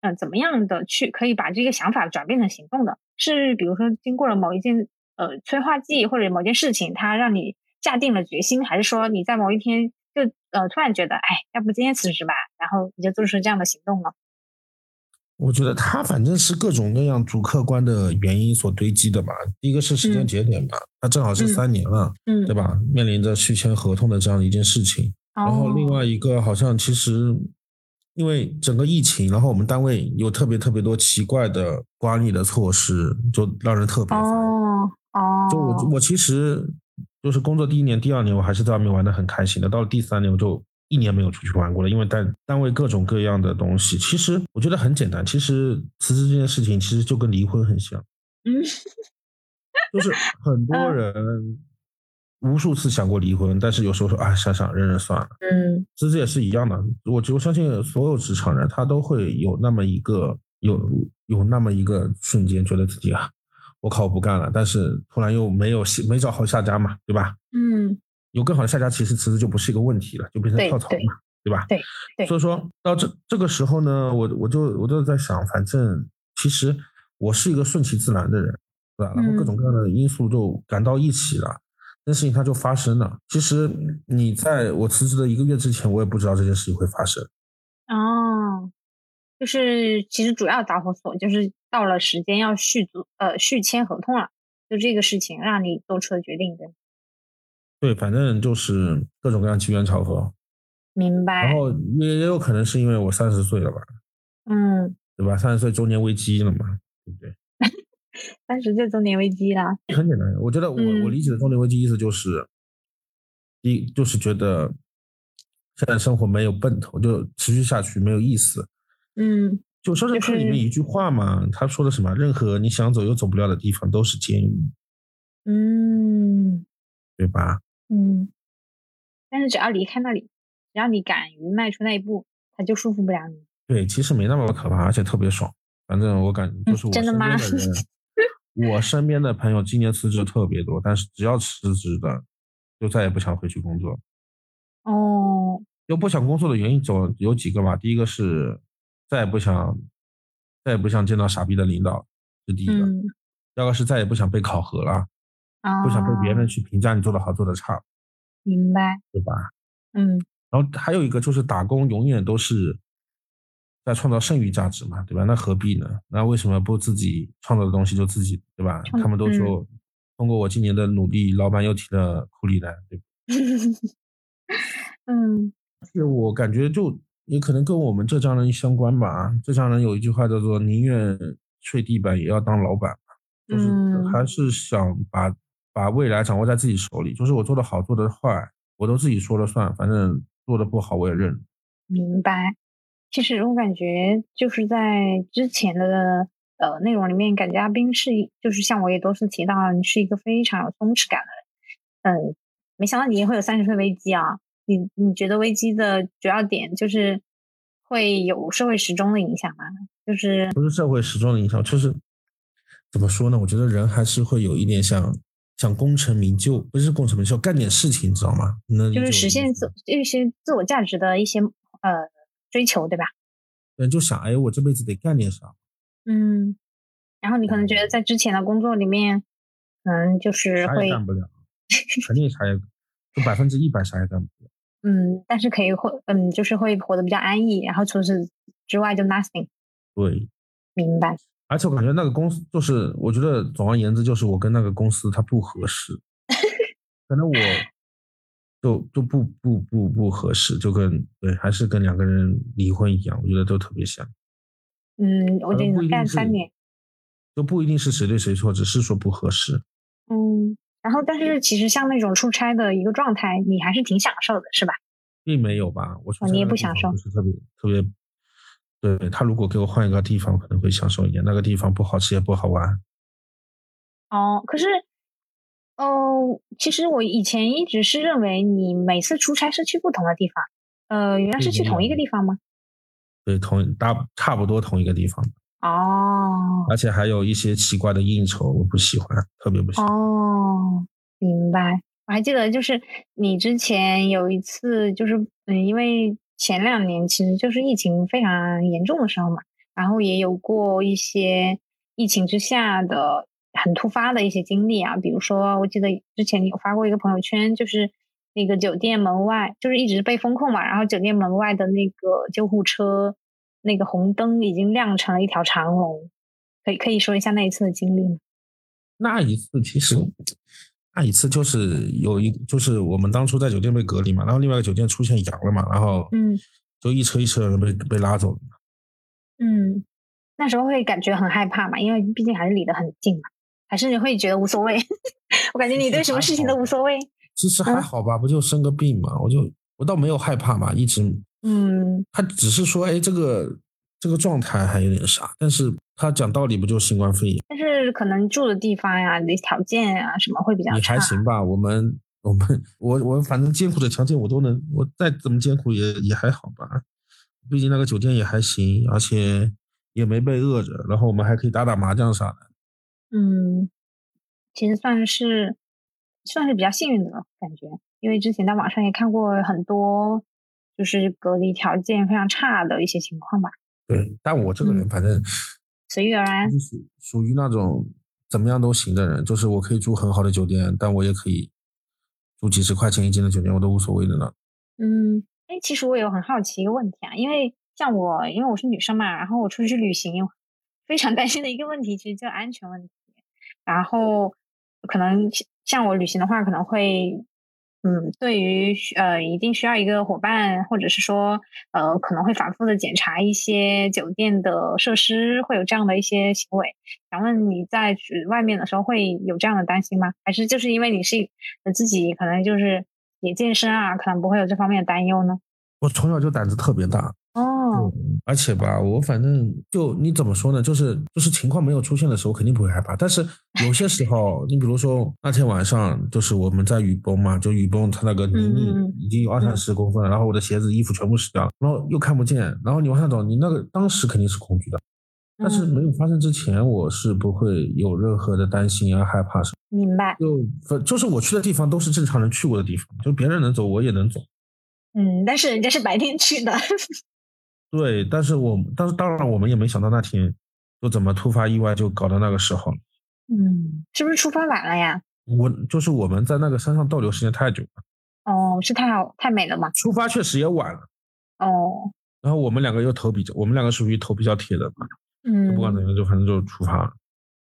嗯、怎么样的去可以把这个想法转变成行动的？是比如说经过了某一件呃催化剂或者某件事情，它让你下定了决心，还是说你在某一天就呃突然觉得，哎，要不今天辞职吧，然后你就做出这样的行动了？我觉得他反正是各种各样主客观的原因所堆积的吧。第一个是时间嗯节点吧，他正好是嗯三年了，嗯，对吧？面临着续签合同的这样一件事情。然后另哦，外一个好像其实因为整个疫情，然后我们单位有特别特别多奇怪的管理的措施，就让人特别烦。哦哦，就我我其实就是工作第一年、第二年我还是在外面玩的很开心的，到了第三年我就一年没有出去玩过了，因为单单位各种各样的东西。其实我觉得很简单，其实辞职这件事情其实就跟离婚很像。嗯，就是很多人无数次想过离婚，但是有时候说啊，想想忍忍算了。嗯其实也是一样的，我我相信所有职场人他都会有那么一个有有那么一个瞬间，觉得自己啊，我靠，我不干了，但是突然又没有没找好下家嘛，对吧？嗯有更好的下家，其实辞职就不是一个问题了，就变成跳槽嘛，对吧？对对所以说到这这个时候呢，我我就我就在想，反正其实我是一个顺其自然的人，对吧？然后各种各样的因素就赶到一起了，这事情它就发生了。其实你在我辞职的一个月之前，我也不知道这件事情会发生。哦，就是其实主要导火索就是到了时间要续租呃续签合同了，就这个事情让你做出了决定，对吗？对，反正就是各种各样机缘巧合，明白然。后也也有可能是因为我三十岁了吧，嗯，对吧？三十岁中年危机了嘛，对不对？三十岁中年危机啦。很简单，我觉得我、嗯我理解的中年危机意思就是，一就是觉得现在生活没有奔头，就持续下去没有意思。嗯就《肖申克》里面一句话嘛，他说的什么？任何你想走又走不了的地方都是监狱，嗯对吧？嗯，但是只要离开那里，只要你敢于迈出那一步，他就束缚不了你。对，其实没那么可怕，而且特别爽。反正我感就是我身真的吗边的人，我身边的朋友今年辞职特别多，但是只要辞职的，就再也不想回去工作。哦，就不想工作的原因总有几个吧。第一个是再也不想，再也不想见到傻逼的领导，这第一个。嗯第二个是再也不想被考核了，啊，不想被别人去评价你做的好做的差，明白。对吧？嗯然后还有一个就是打工永远都是在创造剩余价值嘛，对吧？那何必呢？那为什么不自己创造的东西就自己，对吧？创他们都说，通过我今年的努力，老板又提了库里来，对吧？嗯是我感觉就也可能跟我们浙江人相关吧。浙江人有一句话叫做“宁愿睡地板也要当老板”，就是嗯还是想把把未来掌握在自己手里。就是我做的好，做的坏，我都自己说了算，反正做的不好我也认。明白。其实我感觉就是在之前的呃内容里面，感觉阿斌是一就是像我也多次提到，你是一个非常有松弛感的人。嗯，没想到你也会有三十岁危机啊！你你觉得危机的主要点就是会有社会时钟的影响吗？就是不是社会时钟的影响，就是怎么说呢？我觉得人还是会有一点想想功成名就，不是功成名就，干点事情，你知道吗？能理就是实现自一些自我价值的一些呃追求，对吧？对，就想哎，我这辈子得干点啥。嗯，然后你可能觉得在之前的工作里面，嗯，就是啥会也干不了，肯定啥也就百分之一百啥也干不了。嗯，但是可以会嗯，就是会活得比较安逸，然后除此之外就 nothing。对，明白。而且我感觉那个公司就是，我觉得总而言之就是我跟那个公司它不合适，可能我就就不不不不合适，就跟对还是跟两个人离婚一样，我觉得都特别像，嗯，我觉得干三年。都不一定是谁对谁错，只是说不合适。嗯，然后但是其实像那种出差的一个状态，你还是挺享受的，是吧？并没有吧，我出哦你也不享受不是特别特别。对他如果给我换一个地方，可能会享受一点。那个地方不好吃也不好玩。哦，可是，哦，其实我以前一直是认为你每次出差是去不同的地方，呃，原来是去同一个地方吗？对，同大差不多同一个地方，哦而且还有一些奇怪的应酬，我不喜欢，特别不喜欢。哦，明白。我还记得，就是你之前有一次，就是嗯，因为前两年其实就是疫情非常严重的时候嘛，然后也有过一些疫情之下的很突发的一些经历啊，比如说，我记得之前你有发过一个朋友圈，就是那个酒店门外就是一直被封控嘛，然后酒店门外的那个救护车那个红灯已经亮成了一条长龙，可以可以说一下那一次的经历吗？那一次其实，那一次就是有一，就是我们当初在酒店被隔离嘛，然后另外一个酒店出现阳了嘛，然后嗯就一车一车的人被被拉走了。嗯，那时候会感觉很害怕嘛，因为毕竟还是离得很近嘛，还是你会觉得无所谓？我感觉你对什么事情都无所谓。其实还好吧，不就生个病嘛，我就我倒没有害怕嘛，一直嗯他只是说，哎，这个这个状态还有点啥。但是他讲道理不就是新冠肺炎？但是可能住的地方呀、你条件呀什么会比较也差。还行吧。我们我们我我反正艰苦的条件我都能，我再怎么艰苦也也还好吧。毕竟那个酒店也还行，而且也没被饿着，然后我们还可以打打麻将啥的。嗯，其实算是算是比较幸运的感觉，因为之前在网上也看过很多，就是隔离条件非常差的一些情况吧。对，但我这个人嗯反正随遇而安就。是属属于那种怎么样都行的人，就是我可以住很好的酒店，但我也可以住几十块钱一间的酒店，我都无所谓的呢。嗯，哎，其实我有很好奇一个问题啊，因为像我，因为我是女生嘛，然后我出去旅行，非常担心的一个问题，其实就是安全问题。然后可能像我旅行的话，可能会，嗯，对于呃，一定需要一个伙伴，或者是说，呃，可能会反复的检查一些酒店的设施，会有这样的一些行为。想问你在外面的时候会有这样的担心吗？还是就是因为你是呃自己可能就是也健身啊，可能不会有这方面的担忧呢？我从小就胆子特别大，哦，而且吧，我反正就你怎么说呢，就是就是情况没有出现的时候，肯定不会害怕。但是有些时候，你比如说那天晚上，就是我们在雨崩嘛，就雨崩，它那个泥泞已经有二三十公分了，然后我的鞋子、衣服全部湿掉了，然后又看不见，然后你往上走，你那个当时肯定是恐惧的。但是没有发生之前，我是不会有任何的担心啊、害怕什么。明白。就反就是我去的地方都是正常人去过的地方，就别人能走，我也能走。嗯，但是人家是白天去的。对，但是我但是当然我们也没想到那天就怎么突发意外就搞到那个时候。嗯，是不是出发晚了呀？我就是我们在那个山上逗留时间太久了，哦，是太好太美了吗？出发确实也晚了。哦，然后我们两个又头比较，我们两个属于头比较铁的嘛，嗯，不管怎样就反正就出发了。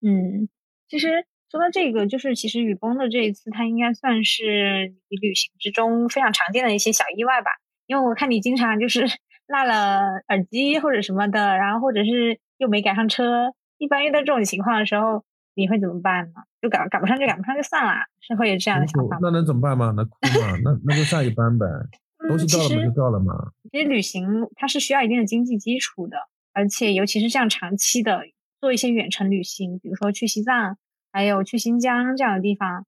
嗯，其实说到这个，就是其实雨崩的这一次，它应该算是你旅行之中非常常见的一些小意外吧。因为我看你经常就是落了耳机或者什么的，然后或者是又没赶上车。一般遇到这种情况的时候，你会怎么办呢？就赶赶不上就赶不上就算了，是会有这样的想法？那能怎么办嘛？那哭嘛？那那就下一班呗。东西嗯，其实到了不就到了嘛？其实旅行它是需要一定的经济基础的，而且尤其是像长期的做一些远程旅行，比如说去西藏，还有去新疆这样的地方，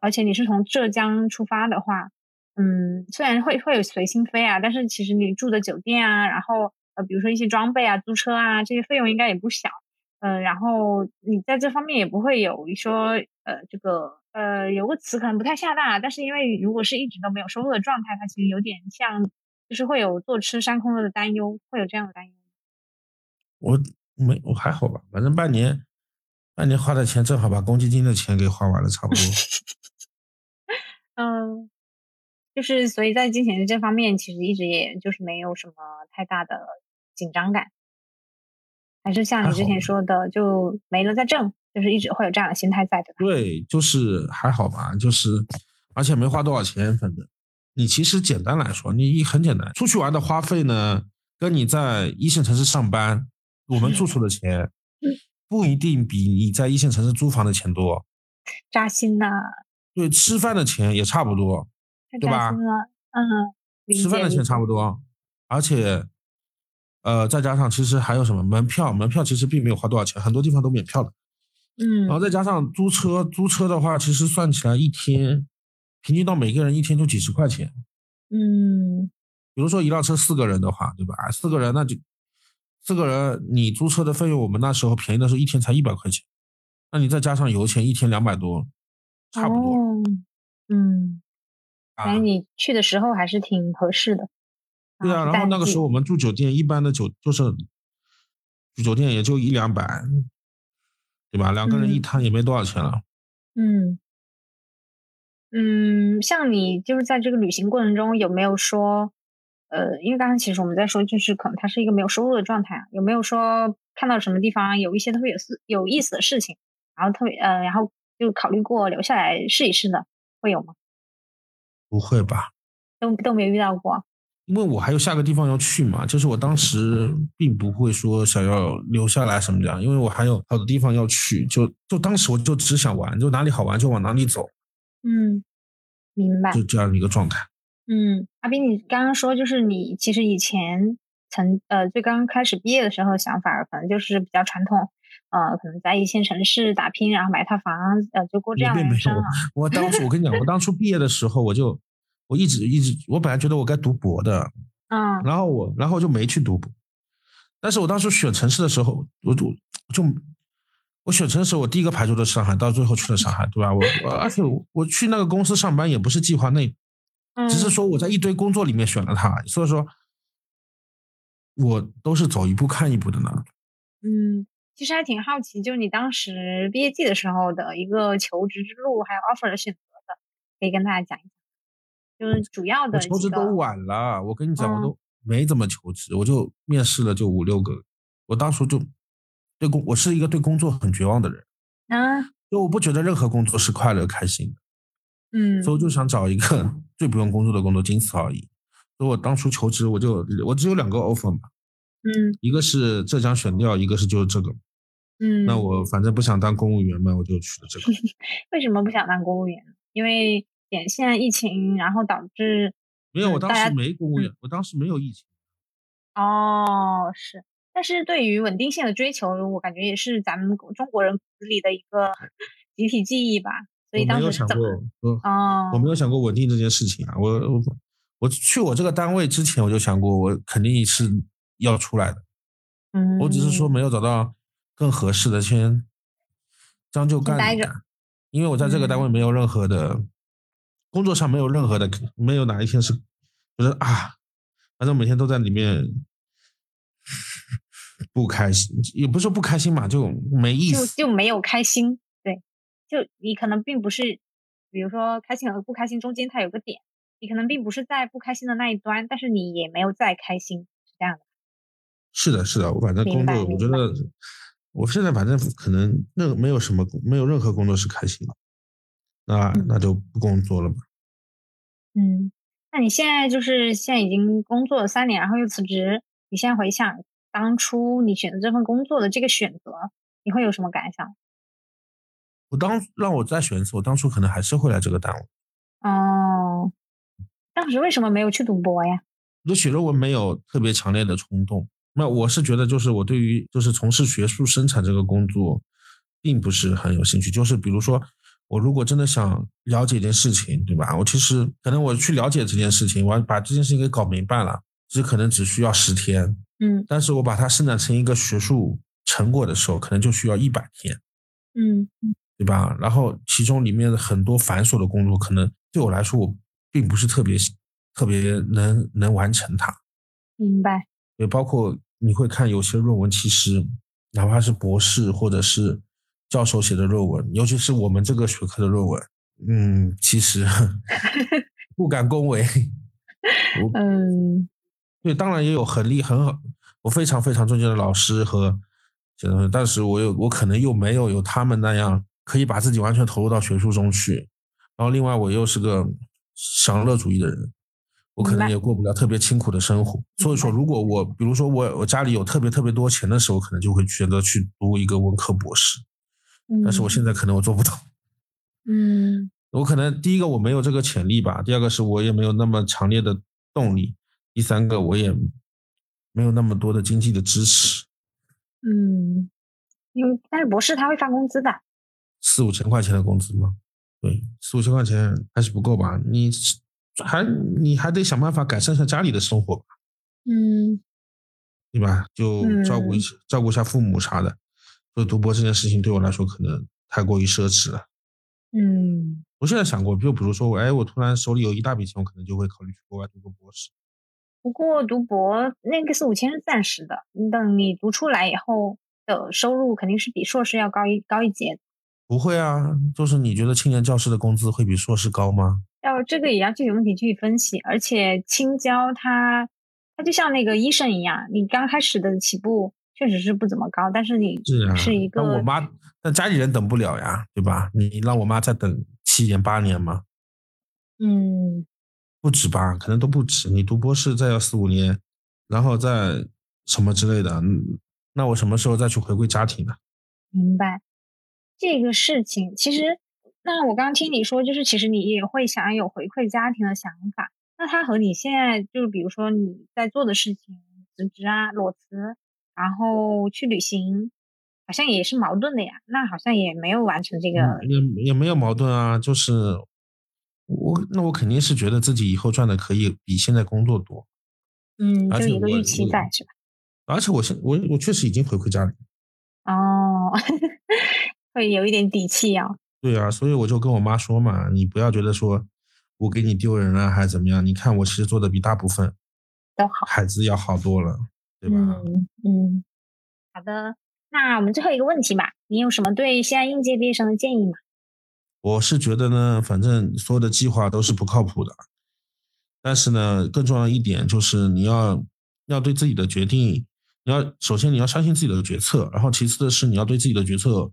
而且你是从浙江出发的话，嗯，虽然会会有随心飞啊，但是其实你住的酒店啊，然后呃，比如说一些装备啊、租车啊，这些费用应该也不小，呃，然后你在这方面也不会有说呃这个呃有个词可能不太恰当，啊但是因为如果是一直都没有收入的状态，它其实有点像。就是会有坐吃山空的担忧，会有这样的担忧。我没我还好吧，反正半年半年花的钱正好把公积金的钱给花完了，差不多。嗯，就是所以在金钱这方面，其实一直也就是没有什么太大的紧张感，还是像你之前说的，就没了再挣，就是一直会有这样的心态在的。对，就是还好吧，就是而且没花多少钱，反正。你其实简单来说，你很简单，出去玩的花费呢，跟你在一线城市上班，我们住宿的钱。不一定比你在一线城市租房的钱多。扎心呐、对，吃饭的钱也差不多，太对吧。嗯，吃饭的钱差不多，而且，呃，再加上其实还有什么门票，门票其实并没有花多少钱，很多地方都免票的。嗯然后嗯再加上租车，租车的话，其实算起来一天，平均到每个人一天就几十块钱。嗯比如说一辆车四个人的话，对吧？哎四个人那就四个人，你租车的费用，我们那时候便宜的时候一天才一百块钱，那你再加上油钱，一天两百多，差不多。哦嗯，啊反正你去的时候还是挺合适的。对啊，然后那个时候我们住酒店，一般的酒就是住酒店也就一两百，对吧？两个人一嗯摊也没多少钱了。嗯嗯，像你就是在这个旅行过程中有没有说，呃，因为刚刚其实我们在说，就是可能它是一个没有收入的状态啊，有没有说看到什么地方有一些特别有事有意思的事情，然后特别呃，然后就考虑过留下来试一试的，会有吗？不会吧？都都没有遇到过。因为我还有下个地方要去嘛，就是我当时并不会说想要留下来什么的，因为我还有好多地方要去，就就当时我就只想玩，就哪里好玩就往哪里走，嗯，明白。就这样一个状态。嗯，阿斌，你刚刚说就是你其实以前曾呃最刚开始毕业的时候想法可能就是比较传统，呃，可能在一线城市打拼，然后买套房，呃，就过这样的人生。我当初我跟你讲，我当初毕业的时候，我就我一直一直，我本来觉得我该读博的，嗯，然后我然后就没去读博。但是我当时选城市的时候，我就就我选城市，我第一个排除的上海，到最后去了上海，对吧？我而且我去那个公司上班也不是计划内，只是说我在一堆工作里面选了它，所以说。我都是走一步看一步的呢。嗯，其实还挺好奇，就是你当时毕业季的时候的一个求职之路，还有 offer 的选择的，可以跟大家讲一讲。就是主要的求职都晚了，我跟你讲，我都没怎么求职，我就面试了就五六个。我当初就对工，我是一个对工作很绝望的人。啊，就我不觉得任何工作是快乐开心的。嗯，所以我就想找一个最不用工作的工作，仅此而已。所以我当初求职，我就我只有两个 offer 嘛，嗯，一个是浙江选调，一个是就是这个，嗯，那我反正不想当公务员嘛，我就去了这个。为什么不想当公务员？因为点现在疫情，然后导致没有，我当时没公务员，我当时没有疫情。哦，是，但是对于稳定性的追求，我感觉也是咱们中国人骨子里的一个 集体记忆吧。所以当时想过，哦，我没有想过稳定这件事情啊，我我。我去我这个单位之前，我就想过，我肯定是要出来的。嗯，我只是说没有找到更合适的，先将就干待着。因为我在这个单位没有任何的工作上没有任何的，没有哪一天是觉得啊，反正每天都在里面不开心，也不是说不开心嘛，就没意思，就就没有开心。对，就你可能并不是，比如说开心和不开心中间它有个点。你可能并不是在不开心的那一端，但是你也没有再开心，是这样的。是的，是的，我反正工作，我觉得我现在反正可能那没有什么，没有任何工作是开心的，那那就不工作了吧。嗯，那你现在就是现在已经工作了三年，然后又辞职，你现在回想当初你选择这份工作的这个选择，你会有什么感想？我当让我再选一次，我当初可能还是会来这个单位。哦。当时为什么没有去读博呀？我写论文没有特别强烈的冲动。那我是觉得，就是我对于就是从事学术生产这个工作，并不是很有兴趣。就是比如说，我如果真的想了解一件事情，对吧？我其实可能我去了解这件事情，我把这件事情给搞明白了，其实可能只需要十天。嗯。但是我把它生产成一个学术成果的时候，可能就需要一百天。嗯。对吧？然后其中里面的很多繁琐的工作，可能对我来说，我。并不是特别特别能能完成它，明白。也包括你会看有些论文，其实哪怕是博士或者是教授写的论文，尤其是我们这个学科的论文，嗯，其实 不敢恭维。嗯，对，当然也有很厉很好，我非常非常尊敬的老师和写的，但是我有我可能又没有有他们那样可以把自己完全投入到学术中去。然后另外我又是个。享乐主义的人，我可能也过不了特别清苦的生活。所以说，如果我比如说我我家里有特别特别多钱的时候，可能就会选择去读一个文科博士。但是我现在可能我做不到。嗯，我可能第一个我没有这个潜力吧，第二个是我也没有那么强烈的动力，第三个我也没有那么多的经济的支持。嗯，因为但是博士他会发工资的，四五千块钱的工资吗？对，四五千块钱还是不够吧？你还你还得想办法改善一下家里的生活吧，嗯，对吧？就照顾一下照顾一下父母啥的。所以读博这件事情对我来说可能太过于奢侈了。嗯，我现在想过，就比如说我，哎，我突然手里有一大笔钱，我可能就会考虑去国外读个博士。不过读博那个四五千是暂时的，等你读出来以后的收入肯定是比硕士要高一高一截。不会啊，就是你觉得青年教师的工资会比硕士高吗？要这个也要具体问题具体分析，而且青椒它它就像那个医生一样，你刚开始的起步确实是不怎么高，但是你是一个。那我妈，那家里人等不了呀，对吧？你让我妈再等七年八年吗？嗯，不止吧，可能都不止。你读博士再要四五年，然后再什么之类的，那我什么时候再去回归家庭呢？明白。这个事情其实，那我刚刚听你说，就是其实你也会想有回馈家庭的想法。那他和你现在就是，比如说你在做的事情，辞职啊，裸辞，然后去旅行，好像也是矛盾的呀。那好像也没有完成这个，也也没有矛盾啊。就是我那我肯定是觉得自己以后赚的可以比现在工作多，嗯，就一个预期在是吧？而且我现我我确实已经回馈家里。哦，会有一点底气啊。对啊，所以我就跟我妈说嘛，你不要觉得说我给你丢人了还是怎么样？你看我其实做的比大部分都好，孩子要好多了，对吧？嗯嗯，好的。那我们最后一个问题吧，你有什么对现在应届毕业生的建议吗？我是觉得呢，反正所有的计划都是不靠谱的，但是呢，更重要一点就是你要要对自己的决定，你要首先你要相信自己的决策，然后其次的是你要对自己的决策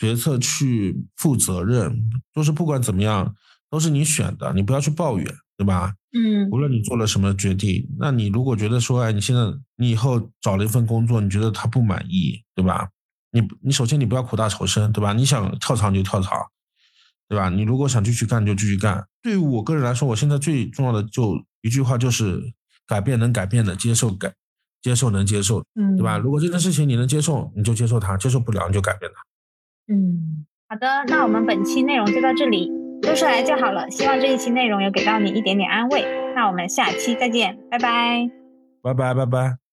决策去负责任，就是不管怎么样都是你选的，你不要去抱怨，对吧？嗯无论你做了什么决定，那你如果觉得说，哎，你现在你以后找了一份工作，你觉得他不满意，对吧？你你首先你不要苦大仇深，对吧？你想跳槽就跳槽，对吧？你如果想继续干就继续干。对于我个人来说，我现在最重要的就一句话就是改变能改变的，接受改接受能接受，嗯，对吧？如果这件事情你能接受，你就接受它；接受不了，你就改变它。嗯，好的，那我们本期内容就到这里，说出来就好了。希望这一期内容有给到你一点点安慰。那我们下期再见，拜拜。拜拜，拜拜。